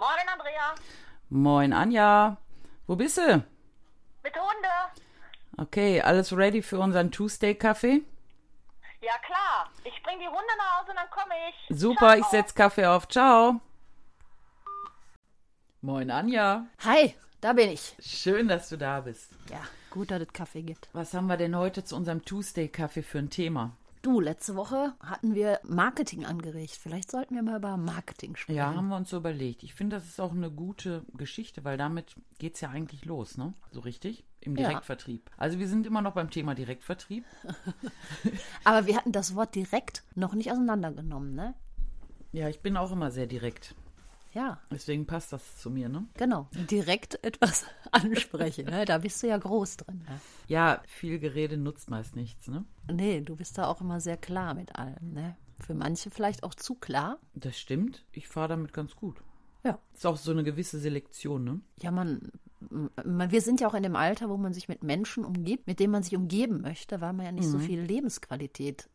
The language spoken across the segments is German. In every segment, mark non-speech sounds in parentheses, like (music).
Moin, Andrea. Moin, Anja. Wo bist du? Mit Hunde. Okay, alles ready für unseren Tuesday-Kaffee? Ja, klar. Ich bring die Hunde nach Hause und dann komme ich. Super, ich Ciao. setz Kaffee auf. Ciao. Moin, Anja. Hi, da bin ich. Schön, dass du da bist. Ja, gut, dass es Kaffee gibt. Was haben wir denn heute zu unserem Tuesday-Kaffee für ein Thema? Du, letzte Woche hatten wir Marketing angeregt. Vielleicht sollten wir mal über Marketing sprechen. Ja, haben wir uns so überlegt. Ich finde, das ist auch eine gute Geschichte, weil damit geht's ja eigentlich los, ne? So richtig? Im Ja. Direktvertrieb. Also wir sind immer noch beim Thema Direktvertrieb. (laughs) Aber wir hatten das Wort direkt noch nicht auseinandergenommen, ne? Ja, ich bin auch immer sehr direkt. Ja, Deswegen passt das zu mir, ne? genau. Direkt (laughs) etwas ansprechen, ne? Da bist du ja groß drin. Ne? Ja, viel Gerede nutzt meist nichts, ne? Nee, du bist da auch immer sehr klar mit allem, ne? Für manche vielleicht auch zu klar. Das stimmt. Ich fahre damit ganz gut. Ja. Ist auch so eine gewisse Selektion, ne? Ja, man, man, wir sind ja auch in dem Alter, wo man sich mit Menschen umgibt, mit denen man sich umgeben möchte, weil man ja nicht so viel Lebensqualität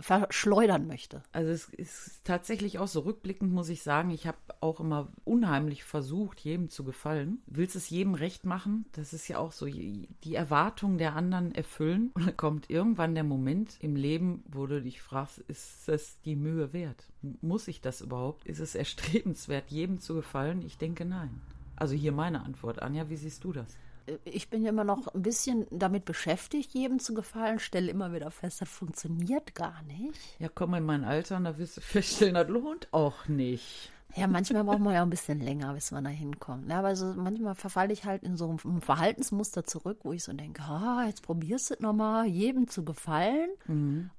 verschleudern möchte. Also es ist tatsächlich auch so rückblickend, muss ich sagen, ich habe auch immer unheimlich versucht, jedem zu gefallen. Willst es jedem recht machen? Das ist ja auch so, die Erwartungen der anderen erfüllen. Und dann kommt irgendwann der Moment im Leben, wo du dich fragst, ist es die Mühe wert? Muss ich das überhaupt? Ist es erstrebenswert, jedem zu gefallen? Ich denke nein. Also hier meine Antwort. Anja, wie siehst du das? Ich bin ja immer noch ein bisschen damit beschäftigt, jedem zu gefallen, stelle immer wieder fest, das funktioniert gar nicht. Ja, komm in mein Alter und da wirst du feststellen, das lohnt auch nicht. Ja, manchmal braucht man ja ein bisschen länger, bis man da hinkommt. Ja, aber so, manchmal verfalle ich halt in so ein Verhaltensmuster zurück, wo ich so denke, ah, jetzt probierst du es nochmal, jedem zu gefallen.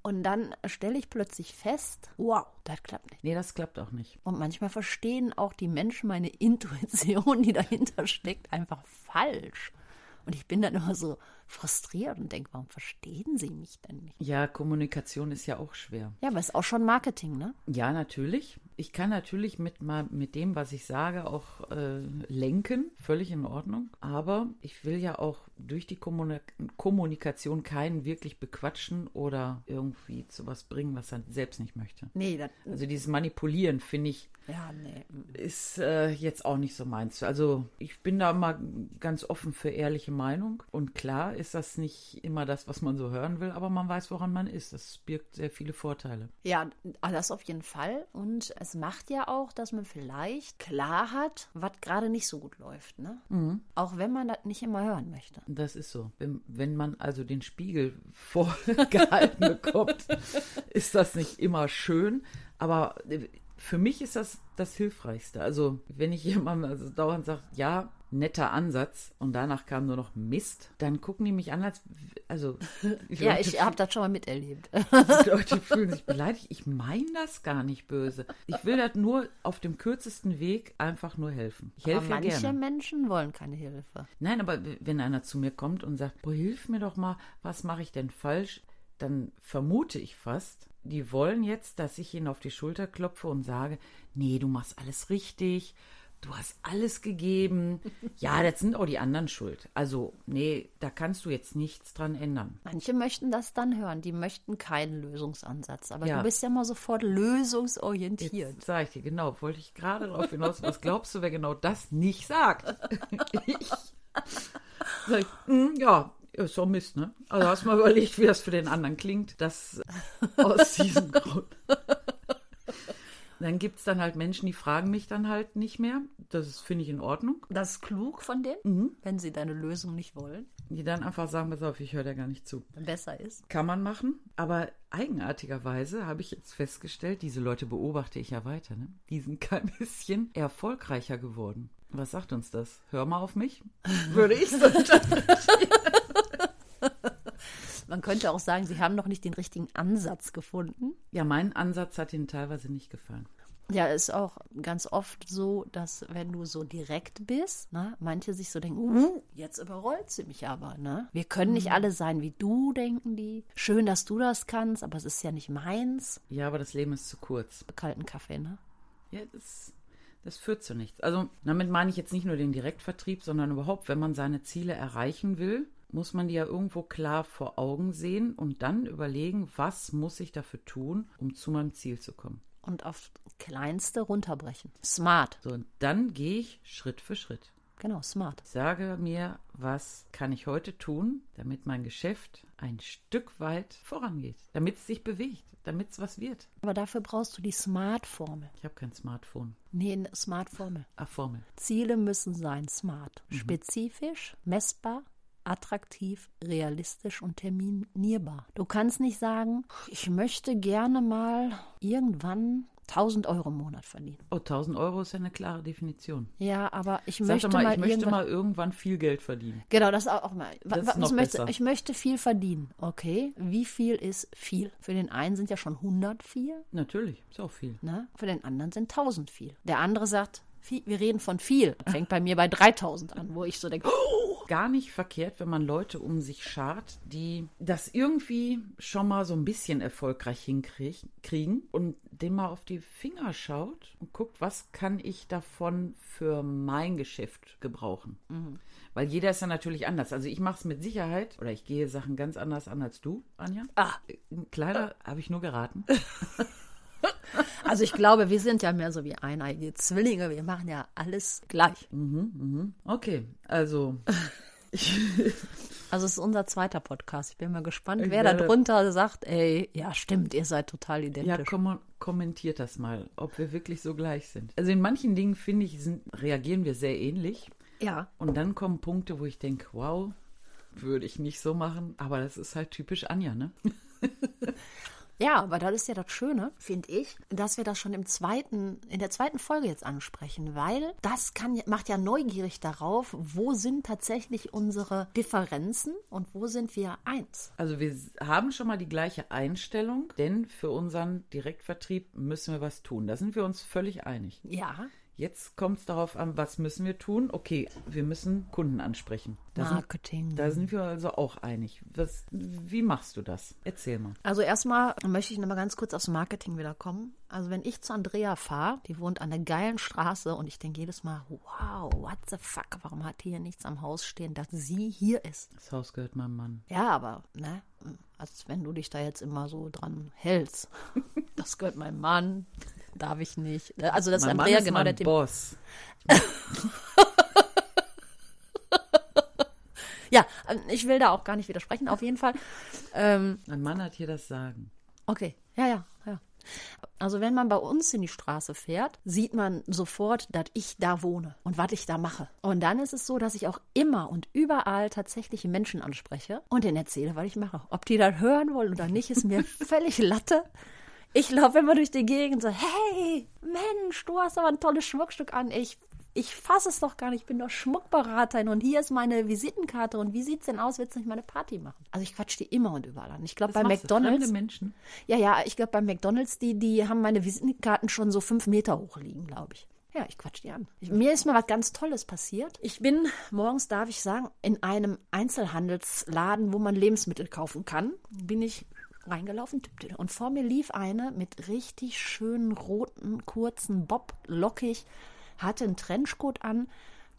Und dann stelle ich plötzlich fest, wow, das klappt nicht. Nee, das klappt auch nicht. Und manchmal verstehen auch die Menschen meine (laughs) Intuition, die dahinter steckt, einfach falsch. Und ich bin dann immer so frustriert und denke, warum verstehen sie mich denn nicht? Ja, Kommunikation ist ja auch schwer. Ja, aber ist auch schon Marketing, ne? Ja, natürlich. Ich kann natürlich mit, mal, mit dem, was ich sage, auch äh, lenken. Völlig in Ordnung. Aber ich will ja auch durch die Kommunik Kommunikation keinen wirklich bequatschen oder irgendwie zu was bringen, was er selbst nicht möchte. Nee, das, Also dieses Manipulieren, finde ich, ja, nee. ist äh, jetzt auch nicht so meins. Also ich bin da mal ganz offen für ehrliche Meinung. Und klar ist das nicht immer das, was man so hören will, aber man weiß, woran man ist. Das birgt sehr viele Vorteile. Ja, das auf jeden Fall. Und es macht ja auch, dass man vielleicht klar hat, was gerade nicht so gut läuft, ne? Auch wenn man das nicht immer hören möchte. Das ist so. Wenn, wenn man also den Spiegel (laughs) vorgehalten bekommt, ist das nicht immer schön. Aber äh, für mich ist das das Hilfreichste. Also, wenn ich jemandem also dauernd sage, ja, netter Ansatz und danach kam nur noch Mist, dann gucken die mich an, als, also, (laughs) Ja, Leute ich habe das schon mal miterlebt. (laughs) die Leute fühlen sich beleidigt. Ich meine das gar nicht böse. Ich will das nur auf dem kürzesten Weg einfach nur helfen. Ich Aber helfe ja manche gerne. Menschen wollen keine Hilfe. Nein, aber wenn einer zu mir kommt und sagt, boah, hilf mir doch mal, was mache ich denn falsch, dann vermute ich fast, die wollen jetzt, dass ich ihnen auf die Schulter klopfe und sage, nee, du machst alles richtig, du hast alles gegeben. Ja, das sind auch die anderen schuld. Also, nee, da kannst du jetzt nichts dran ändern. Manche möchten das dann hören, die möchten keinen Lösungsansatz. Aber Ja. du bist ja mal sofort lösungsorientiert. Jetzt sage ich dir, genau, wollte ich gerade darauf hinaus, was glaubst du, wer genau das nicht sagt? ich. (laughs) Sag ich, "Mm, ja, ist doch Mist, ne? Also hast mal überlegt, wie das für den anderen klingt. Das aus diesem Grund. Dann gibt es dann halt Menschen, die fragen mich dann halt nicht mehr. Das finde ich, in Ordnung. Das ist klug von denen, Mhm. wenn sie deine Lösung nicht wollen. Die dann einfach sagen, pass auf, ich höre dir gar nicht zu. Besser ist. Kann man machen, aber eigenartigerweise habe ich jetzt festgestellt, diese Leute beobachte ich ja weiter, ne? die sind (laughs) kein bisschen erfolgreicher geworden. Was sagt uns das? Hör mal auf mich, würde ich so Man (laughs) (laughs) könnte auch sagen, sie haben noch nicht den richtigen Ansatz gefunden. Ja, mein Ansatz hat ihnen teilweise nicht gefallen. Ja, ist auch ganz oft so, dass wenn du so direkt bist, ne, manche sich so denken, uh, jetzt überrollt sie mich aber, ne? Wir können nicht alle sein wie du, denken die. Schön, dass du das kannst, aber es ist ja nicht meins. Ja, aber das Leben ist zu kurz. Kalten Kaffee, ne? Ja, das, das führt zu nichts. Also damit meine ich jetzt nicht nur den Direktvertrieb, sondern überhaupt, wenn man seine Ziele erreichen will, muss man die ja irgendwo klar vor Augen sehen und dann überlegen, was muss ich dafür tun, um zu meinem Ziel zu kommen. und auf kleinste runterbrechen. Smart. So, und dann gehe ich Schritt für Schritt. Genau, smart. Sage mir, was kann ich heute tun, damit mein Geschäft ein Stück weit vorangeht, damit es sich bewegt, damit es was wird. Aber dafür brauchst du die Smart-Formel. Ich habe kein Smartphone. Nee, eine Smart-Formel. Ach, Formel. Ziele müssen sein smart, spezifisch, messbar, attraktiv, realistisch und terminierbar. Du kannst nicht sagen, ich möchte gerne mal irgendwann 1000 Euro im Monat verdienen. Oh, 1000 Euro ist ja eine klare Definition. Ja, aber ich Sag möchte mal, mal, ich möchte irgendwann mal irgendwann viel Geld verdienen. Genau, das ist auch mal. Das ist was noch ich, möchte, besser. ich möchte viel verdienen. Okay, wie viel ist viel? Für den einen sind ja schon 100 viel, Natürlich, ist auch viel. ne? für den anderen sind 1000 viel. Der andere sagt, viel, wir reden von viel. Fängt bei mir bei 3000 an, wo ich so denke, oh, Gar nicht verkehrt, wenn man Leute um sich schart, die das irgendwie schon mal so ein bisschen erfolgreich hinkriegen und dem mal auf die Finger schaut und guckt, was kann ich davon für mein Geschäft gebrauchen. Weil jeder ist ja natürlich anders. Also ich mache es mit Sicherheit oder ich gehe Sachen ganz anders an als du, Anja. ah. Ein kleiner, habe ich nur geraten. (laughs) Also ich glaube, wir sind ja mehr so wie eineige Zwillinge. Wir machen ja alles gleich. Okay, also (laughs) Also es ist unser zweiter Podcast. Ich bin mal gespannt, wer da werde- drunter sagt, ey, ja stimmt, ihr seid total Ja, identisch. kom kommentiert das mal, ob wir wirklich so gleich sind. Also in manchen Dingen, finde ich, sind, reagieren wir sehr ähnlich. ja. Und dann kommen Punkte, wo ich denke, wow, würde ich nicht so machen. Aber das ist halt typisch Anja, ne? (laughs) Ja, aber das ist ja das Schöne, finde ich, dass wir das schon im zweiten, in der zweiten Folge jetzt ansprechen, weil das kann, macht ja neugierig darauf, wo sind tatsächlich unsere Differenzen und wo sind wir eins. Also wir haben schon mal die gleiche Einstellung, denn für unseren Direktvertrieb müssen wir was tun. Da sind wir uns völlig einig. Ja, Jetzt kommt es darauf an, was müssen wir tun? Okay, wir müssen Kunden ansprechen. Da sind, Marketing. da sind wir also auch einig. Was, wie machst du das? Erzähl mal. Also erstmal möchte ich nochmal ganz kurz aufs Marketing wiederkommen. Also wenn ich zu Andrea fahre, die wohnt an der geilen Straße und ich denke jedes Mal, wow, what the fuck, warum hat die hier nichts am Haus stehen, dass sie hier ist? Das Haus gehört meinem Mann. Ja, aber, ne, als wenn du dich da jetzt immer so dran hältst. (laughs) Das gehört meinem Mann, darf ich nicht. Also das ist mein Andrea Mann ist genau mein der. Boss. (laughs) Ja, ähm, ich will da auch gar nicht widersprechen, auf jeden Fall. Ähm, Mein Mann hat hier das Sagen. Okay, ja, ja, ja. Also wenn man bei uns in die Straße fährt, sieht man sofort, dass ich da wohne und was ich da mache. Und dann ist es so, dass ich auch immer und überall tatsächlich Menschen anspreche und denen erzähle, was ich mache. Ob die das hören wollen oder nicht, ist mir (laughs) völlig Latte. Ich laufe immer durch die Gegend so, hey, Mensch, du hast aber ein tolles Schmuckstück an. Ich, ich fasse es doch gar nicht, ich bin doch Schmuckberaterin und hier ist meine Visitenkarte und wie sieht's denn aus, willst du nicht mal eine Party machen? Also ich quatsch die immer und überall an. Ich glaube, bei? McDonalds... Menschen. Ja, ja, ich glaube, bei McDonalds, die, die haben meine Visitenkarten schon so fünf Meter hoch liegen, glaube ich. Ja, ich quatsch die an. Ich, mir ist mal was ganz Tolles passiert. Ich bin morgens, darf ich sagen, in einem Einzelhandelsladen, wo man Lebensmittel kaufen kann, bin ich reingelaufen und vor mir lief eine mit richtig schönen roten, kurzen Bob, lockig, hatte einen Trenchcoat an,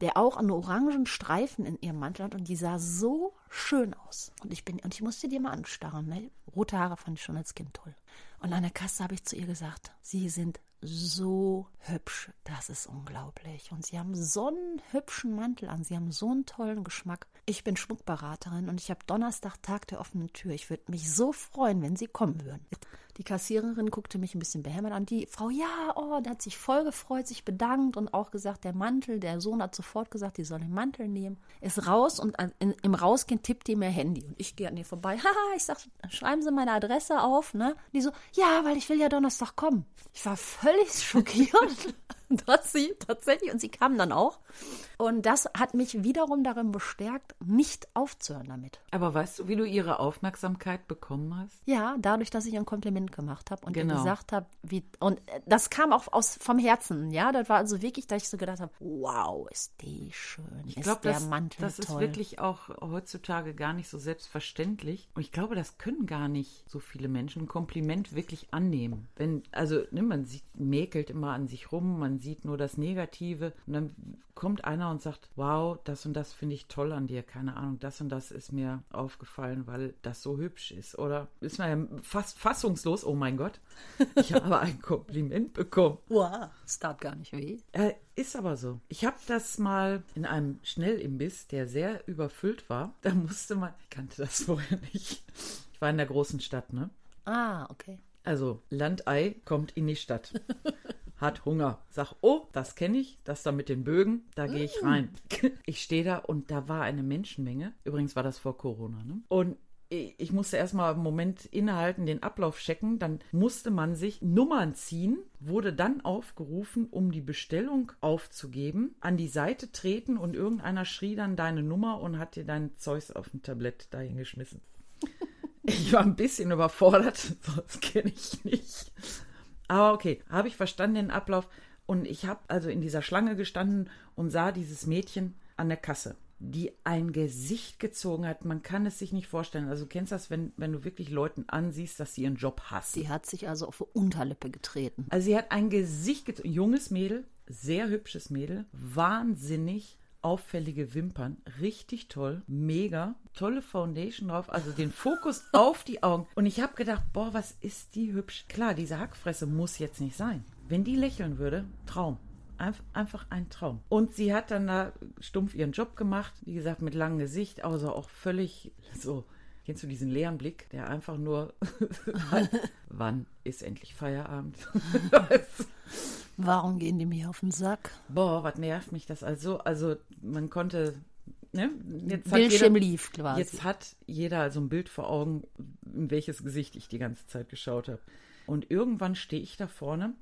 der auch einen orangen Streifen in ihrem Mantel hat und die sah so schön aus. Und ich bin und ich musste die mal anstarren. Ne? Rote Haare fand ich schon als Kind toll. Und an der Kasse habe ich zu ihr gesagt, sie sind so hübsch, das ist unglaublich. Und sie haben so einen hübschen Mantel an, sie haben so einen tollen Geschmack. Ich bin Schmuckberaterin und ich habe Donnerstag Tag der offenen Tür. Ich würde mich so freuen, wenn sie kommen würden. Die Kassiererin guckte mich ein bisschen behämmert an. Die Frau, ja, oh, da hat sich voll gefreut, sich bedankt und auch gesagt, der Mantel, der Sohn hat sofort gesagt, die soll den Mantel nehmen. Ist raus und in, im Rausgehen tippt die mir Handy. Und ich gehe an ihr vorbei. (laughs) Haha, ich sag, schreiben Sie meine Adresse auf, ne? Die so, ja, weil ich will ja Donnerstag kommen. Ich war völlig schockiert. (laughs) dass sie tatsächlich, und sie kam dann auch. Und das hat mich wiederum darin bestärkt, nicht aufzuhören damit. Aber weißt du, wie du ihre Aufmerksamkeit bekommen hast? Ja, dadurch, dass ich ihr ein Kompliment gemacht habe und ihr Genau. gesagt habe, wie und äh, das kam auch aus vom Herzen, ja, das war also wirklich, dass ich so gedacht habe, wow, ist die schön, Ich ist glaube, der das, Mantel das ist toll. wirklich auch heutzutage gar nicht so selbstverständlich. Und ich glaube, das können gar nicht so viele Menschen ein Kompliment wirklich annehmen. Wenn, also, ne, man sieht, mäkelt immer an sich rum, man man sieht nur das Negative. Und dann kommt einer und sagt, wow, das und das finde ich toll an dir. Keine Ahnung, das und das ist mir aufgefallen, weil das so hübsch ist. Oder ist man ja fast fassungslos, oh mein Gott, ich (laughs) habe ein Kompliment bekommen. Wow, es tat gar nicht weh. Äh, ist aber so. Ich habe das mal in einem Schnellimbiss, der sehr überfüllt war. Da musste man, ich kannte das (laughs) vorher nicht. Ich war in der großen Stadt, ne? Ah, okay. Also Landei kommt in die Stadt. (laughs) Hat Hunger. Sag, oh, das kenne ich, das da mit den Bögen, da gehe ich rein. (laughs) Ich stehe da und da war eine Menschenmenge. Übrigens war das vor Corona, ne? Und ich musste erstmal einen Moment innehalten, den Ablauf checken. Dann musste man sich Nummern ziehen, wurde dann aufgerufen, um die Bestellung aufzugeben, an die Seite treten und irgendeiner schrie dann deine Nummer und hat dir dein Zeus auf ein Tablett dahin geschmissen. (laughs) Ich war ein bisschen überfordert, (laughs) das kenne ich nicht. Aber okay, habe ich verstanden den Ablauf. Und ich habe also in dieser Schlange gestanden und sah dieses Mädchen an der Kasse, die ein Gesicht gezogen hat. Man kann es sich nicht vorstellen. Also du kennst das, wenn, wenn du wirklich Leuten ansiehst, dass sie ihren Job hassen. Sie hat sich also auf die Unterlippe getreten. Also sie hat ein Gesicht gezogen. Junges Mädel, sehr hübsches Mädel, wahnsinnig auffällige Wimpern, richtig toll, mega, tolle Foundation drauf, also den Fokus (laughs) auf die Augen. Und ich habe gedacht, boah, was ist die hübsch. Klar, diese Hackfresse muss jetzt nicht sein. Wenn die lächeln würde, Traum. Einf einfach ein Traum. Und sie hat dann da stumpf ihren Job gemacht, wie gesagt, mit langem Gesicht, also auch völlig (laughs) so. Kennst du diesen leeren Blick, der einfach nur, (laughs) wann ist endlich Feierabend? Warum gehen die mir auf den Sack? Boah, was nervt mich das also? Also man konnte, ne? Jetzt Bildschirm jeder, lief quasi. Jetzt hat jeder also ein Bild vor Augen, in welches Gesicht ich die ganze Zeit geschaut habe. Und irgendwann stehe ich da vorne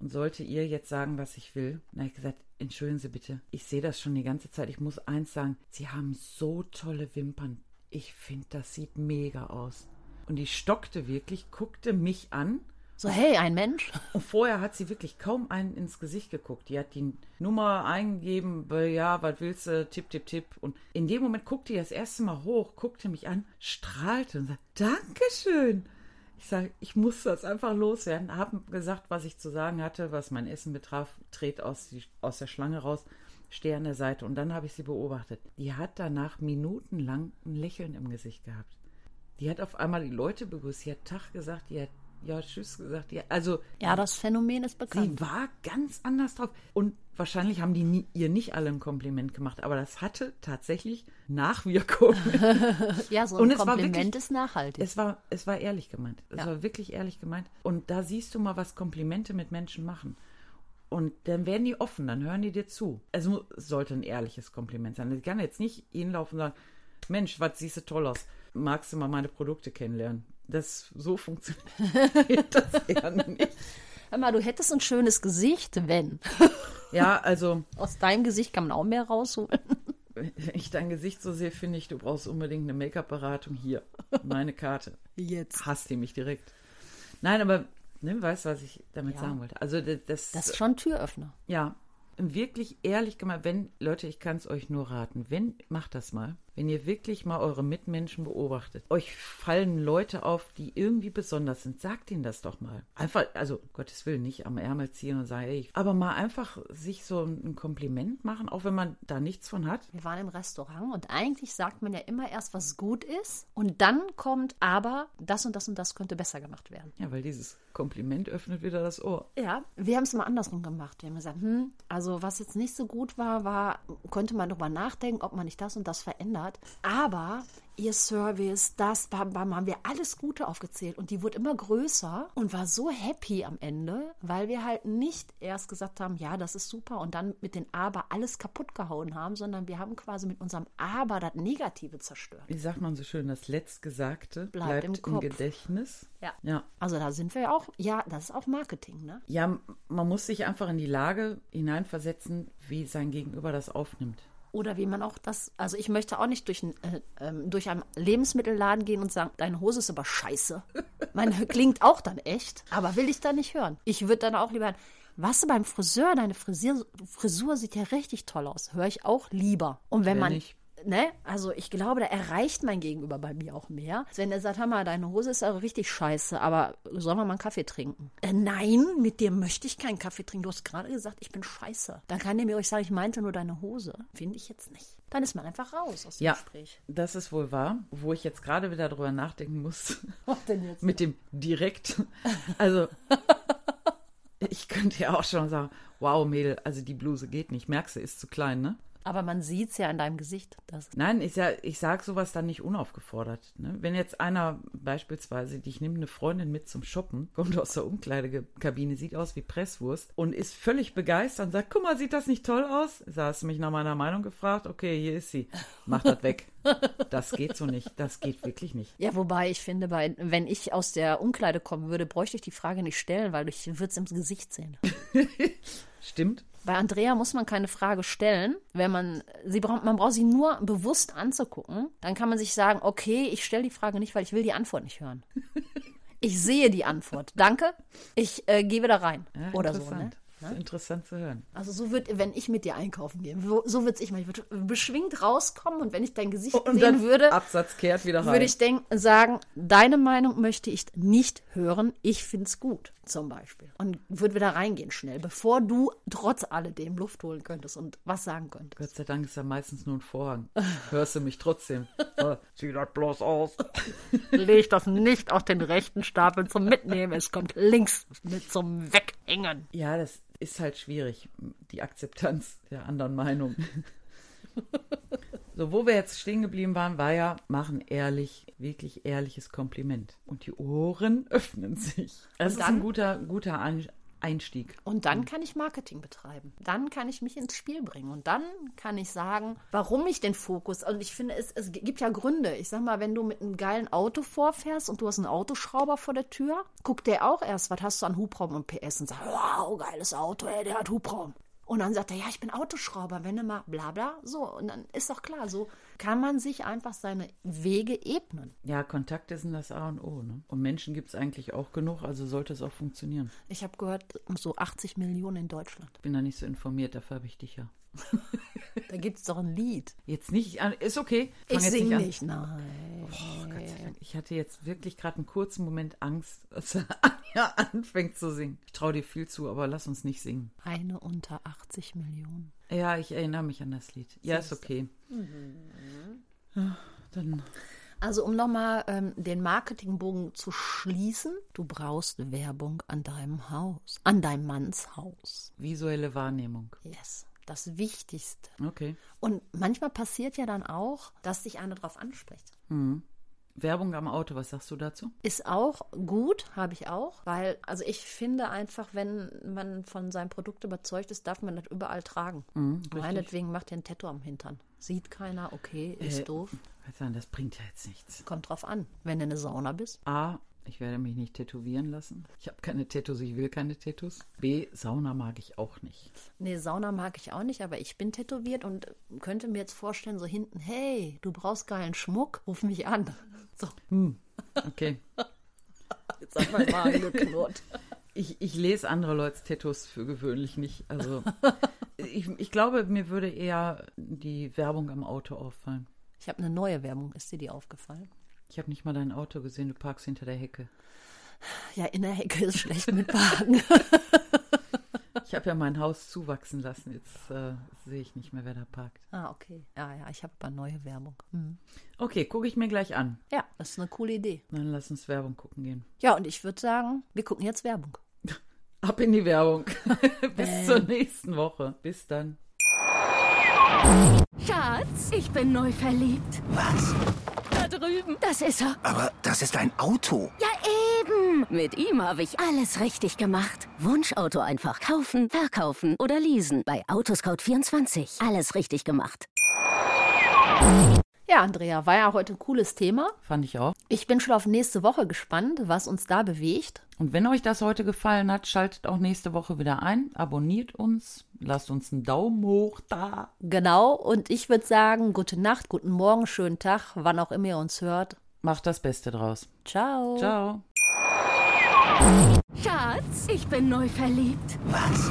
und sollte ihr jetzt sagen, was ich will. Na, ich gesagt, entschuldigen Sie bitte, ich sehe das schon die ganze Zeit. Ich muss eins sagen, Sie haben so tolle Wimpern. Ich finde, das sieht mega aus. Und die stockte wirklich, guckte mich an so, hey, ein Mensch. Und vorher hat sie wirklich kaum einen ins Gesicht geguckt. Die hat die Nummer eingegeben, ja, was willst du, tipp, tipp, tipp. Und in dem Moment guckte die das erste Mal hoch, guckte mich an, strahlte und sagte, Dankeschön. Ich sage, ich muss das einfach loswerden. Habe gesagt, was ich zu sagen hatte, was mein Essen betraf, dreht aus, die, aus der Schlange raus, stehe an der Seite. Und dann habe ich sie beobachtet. Die hat danach minutenlang ein Lächeln im Gesicht gehabt. Die hat auf einmal die Leute begrüßt. Sie hat Tag gesagt, die hat ja, tschüss gesagt. Ja, also, ja, das Phänomen ist bekannt. Sie war ganz anders drauf. Und wahrscheinlich haben die nie, ihr nicht alle ein Kompliment gemacht, aber das hatte tatsächlich Nachwirkungen. (laughs) ja, so ein Kompliment wirklich, ist nachhaltig. Es war, es war ehrlich gemeint. Es ja. war wirklich ehrlich gemeint. Und da siehst du mal, was Komplimente mit Menschen machen. Und dann werden die offen, dann hören die dir zu. Es sollte ein ehrliches Kompliment sein. Ich kann jetzt nicht hinlaufen und sagen, Mensch, was siehst du toll aus. Magst du mal meine Produkte kennenlernen? Das so funktioniert (laughs) das ja nicht. Hör mal, du hättest ein schönes Gesicht, wenn. Ja, also. Aus deinem Gesicht kann man auch mehr rausholen. Wenn ich dein Gesicht so sehe, finde ich, du brauchst unbedingt eine Make-up-Beratung hier. Meine Karte. Jetzt. Hasst ihr mich direkt. Nein, aber ne, weißt du, was ich damit ja. sagen wollte? Also das. Das ist schon Türöffner. Ja. Wirklich ehrlich gemeint, wenn, Leute, ich kann es euch nur raten, wenn, macht das mal wenn ihr wirklich mal eure Mitmenschen beobachtet. Euch fallen Leute auf, die irgendwie besonders sind. Sagt ihnen das doch mal. Einfach, also Gottes Willen, nicht am Ärmel ziehen und sagen, ey, aber mal einfach sich so ein Kompliment machen, auch wenn man da nichts von hat. Wir waren im Restaurant und eigentlich sagt man ja immer erst, was gut ist und dann kommt aber das und das und das könnte besser gemacht werden. Ja, weil dieses Kompliment öffnet wieder das Ohr. Ja, wir haben es mal andersrum gemacht. Wir haben gesagt, hm, also was jetzt nicht so gut war, war, könnte man darüber nachdenken, ob man nicht das und das verändert hat. Aber ihr Service, das, bam, bam, haben wir alles Gute aufgezählt. Und die wurde immer größer und war so happy am Ende, weil wir halt nicht erst gesagt haben, ja, das ist super und dann mit den Aber alles kaputt gehauen haben, sondern wir haben quasi mit unserem Aber das Negative zerstört. Wie sagt man so schön, das Letztgesagte bleibt, bleibt im, im, Gedächtnis. Ja. ja. Also da sind wir ja auch, ja, das ist auch Marketing, ne? Ja, man muss sich einfach in die Lage hineinversetzen, wie sein Gegenüber das aufnimmt. Oder wie man auch das, also ich möchte auch nicht durch, äh, äh, durch einen Lebensmittelladen gehen und sagen, deine Hose ist aber scheiße. Meine (laughs) klingt auch dann echt, aber will ich da nicht hören. Ich würde dann auch lieber hören, was beim Friseur, deine Frisur, Frisur sieht ja richtig toll aus. Höre ich auch lieber. Und wenn man. Nicht. Ne, also ich glaube, da erreicht mein Gegenüber bei mir auch mehr. Wenn er sagt, hör mal, deine Hose ist aber richtig scheiße, aber sollen wir mal einen Kaffee trinken? Äh, nein, mit dir möchte ich keinen Kaffee trinken. Du hast gerade gesagt, ich bin scheiße. Dann kann der mir euch sagen, ich meinte nur deine Hose. Finde ich jetzt nicht. Dann ist man einfach raus aus dem Ja, Gespräch. das ist wohl wahr, wo ich jetzt gerade wieder drüber nachdenken muss. (laughs) Was denn jetzt? Mit dem direkt. Also, ich könnte ja auch schon sagen, wow, Mädel, also die Bluse geht nicht. Merkst du, ist zu klein, ne? Aber man sieht es ja an deinem Gesicht. Das Nein, ich, ja, ich sage sowas dann nicht unaufgefordert. Ne? Wenn jetzt einer beispielsweise, ich nehme eine Freundin mit zum Shoppen, kommt aus der Umkleidekabine, sieht aus wie Presswurst und ist völlig begeistert und sagt, guck mal, sieht das nicht toll aus? Da hast du mich nach meiner Meinung gefragt, okay, hier ist sie. Mach das weg. (laughs) Das geht so nicht. Das geht wirklich nicht. ja, wobei ich finde, bei, wenn ich aus der Umkleide kommen würde, bräuchte ich die Frage nicht stellen, weil ich würde es im Gesicht sehen. (laughs) Stimmt? Bei Andrea muss man keine Frage stellen, wenn man sie braucht, man braucht sie nur bewusst anzugucken, dann kann man sich sagen, okay, ich stelle die Frage nicht, weil ich will die Antwort nicht hören. (laughs) Ich sehe die Antwort. Danke. Ich äh, gehe wieder rein. Ja, Oder so, ne? Ist interessant zu hören. Also so wird, wenn ich mit dir einkaufen gehe, so wird's ich mal. Ich würde beschwingt rauskommen und wenn ich dein Gesicht Und sehen dann würde, Absatz kehrt wieder rein. würde ich denken, sagen, deine Meinung möchte ich nicht hören, ich find's gut, zum Beispiel. Und würde wieder reingehen schnell, bevor du trotz alledem Luft holen könntest und was sagen könntest. Gott sei Dank ist ja meistens nur ein Vorhang. Hörst du mich trotzdem? (laughs) Äh, Sieh das bloß aus. Leg das nicht auf den rechten Stapel zum Mitnehmen, es kommt links mit zum Weghängen. Ja, das ist halt schwierig, die Akzeptanz der anderen Meinung. So, wo wir jetzt stehen geblieben waren, war ja, machen ehrlich, wirklich ehrliches Kompliment. Und die Ohren öffnen sich. Das Und ist ein dann? guter, guter Einstieg. Und dann kann ich Marketing betreiben. Dann kann ich mich ins Spiel bringen. Und dann kann ich sagen, warum ich den Fokus. Und ich finde, es, es gibt ja Gründe. Ich sag mal, wenn du mit einem geilen Auto vorfährst und du hast einen Autoschrauber vor der Tür, guckt der auch erst, was hast du an Hubraum und PS und sagt, wow, geiles Auto, ey, der hat Hubraum. Und dann sagt er, ja, ich bin Autoschrauber, wenn du mal bla bla. So, und dann ist doch klar, so kann man sich einfach seine Wege ebnen. Ja, Kontakte sind das A und O. Ne? Und Menschen gibt es eigentlich auch genug, also sollte es auch funktionieren. Ich habe gehört, so 80 Millionen in Deutschland. Bin da nicht so informiert, dafür habe ich dich ja. Da gibt es doch ein Lied. Jetzt nicht, an- ist okay. Fang Ich singe an. nicht, nein. Oh, Gott sei Dank. Ich hatte jetzt wirklich gerade einen kurzen Moment Angst, (laughs) dass Anja anfängt zu singen. Ich traue dir viel zu, aber lass uns nicht singen. Eine unter 80 Millionen. Ja, ich erinnere mich an das Lied. Ja, ist okay. Ja, dann Also um nochmal ähm, den Marketingbogen zu schließen, du brauchst Werbung an deinem Haus, an deinem Manns Haus. visuelle Wahrnehmung. Yes, das Wichtigste. Okay. Und manchmal passiert ja dann auch, dass dich einer drauf anspricht. Werbung am Auto, was sagst du dazu? Ist auch gut, habe ich auch, weil, also ich finde einfach, wenn man von seinem Produkt überzeugt ist, darf man das überall tragen. Meinetwegen macht ihr ein Tattoo am Hintern. Sieht keiner, okay, ist Äh, doof. Das bringt ja jetzt nichts. Kommt drauf an. Wenn du eine Sauna bist. A, ich werde mich nicht tätowieren lassen. Ich habe keine Tattoos, ich will keine Tattoos. B, Sauna mag ich auch nicht. Nee, Sauna mag ich auch nicht, aber ich bin tätowiert und könnte mir jetzt vorstellen, so hinten, hey, du brauchst geilen Schmuck, ruf mich an. So, Okay. (laughs) jetzt hat mein Magen geknurrt. Ich, ich lese andere Leute Tattoos für gewöhnlich nicht. Also ich, ich glaube, mir würde eher die Werbung am Auto auffallen. Ich habe eine neue Werbung, ist dir die aufgefallen? Ich habe nicht mal dein Auto gesehen, du parkst hinter der Hecke. Ja, in der Hecke ist schlecht mit Wagen. (laughs) Ich habe ja mein Haus zuwachsen lassen. Jetzt äh, sehe ich nicht mehr, wer da parkt. ah, okay. Ja, ja, ich habe aber neue Werbung. Hm. Okay, gucke ich mir gleich an. Ja, das ist eine coole Idee. Dann lass uns Werbung gucken gehen. Ja, und ich würde sagen, wir gucken jetzt Werbung. (laughs) Ab in die Werbung. (laughs) Bis zur nächsten Woche. Bis dann. Schatz, ich bin neu verliebt. Was? Drüben. Das ist er. Aber das ist ein Auto. Ja, eben. Mit ihm habe ich alles richtig gemacht. Wunschauto einfach kaufen, verkaufen oder leasen. Bei Autoscout24. Alles richtig gemacht. Ja, Andrea, war ja heute ein cooles Thema. Fand ich auch. Ich bin schon auf nächste Woche gespannt, was uns da bewegt. Und wenn euch das heute gefallen hat, schaltet auch nächste Woche wieder ein. Abonniert uns. Lasst uns einen Daumen hoch da. Genau, und ich würde sagen, gute Nacht, guten Morgen, schönen Tag, wann auch immer ihr uns hört. Macht das Beste draus. Ciao. Ciao. Schatz, ich bin neu verliebt. Was?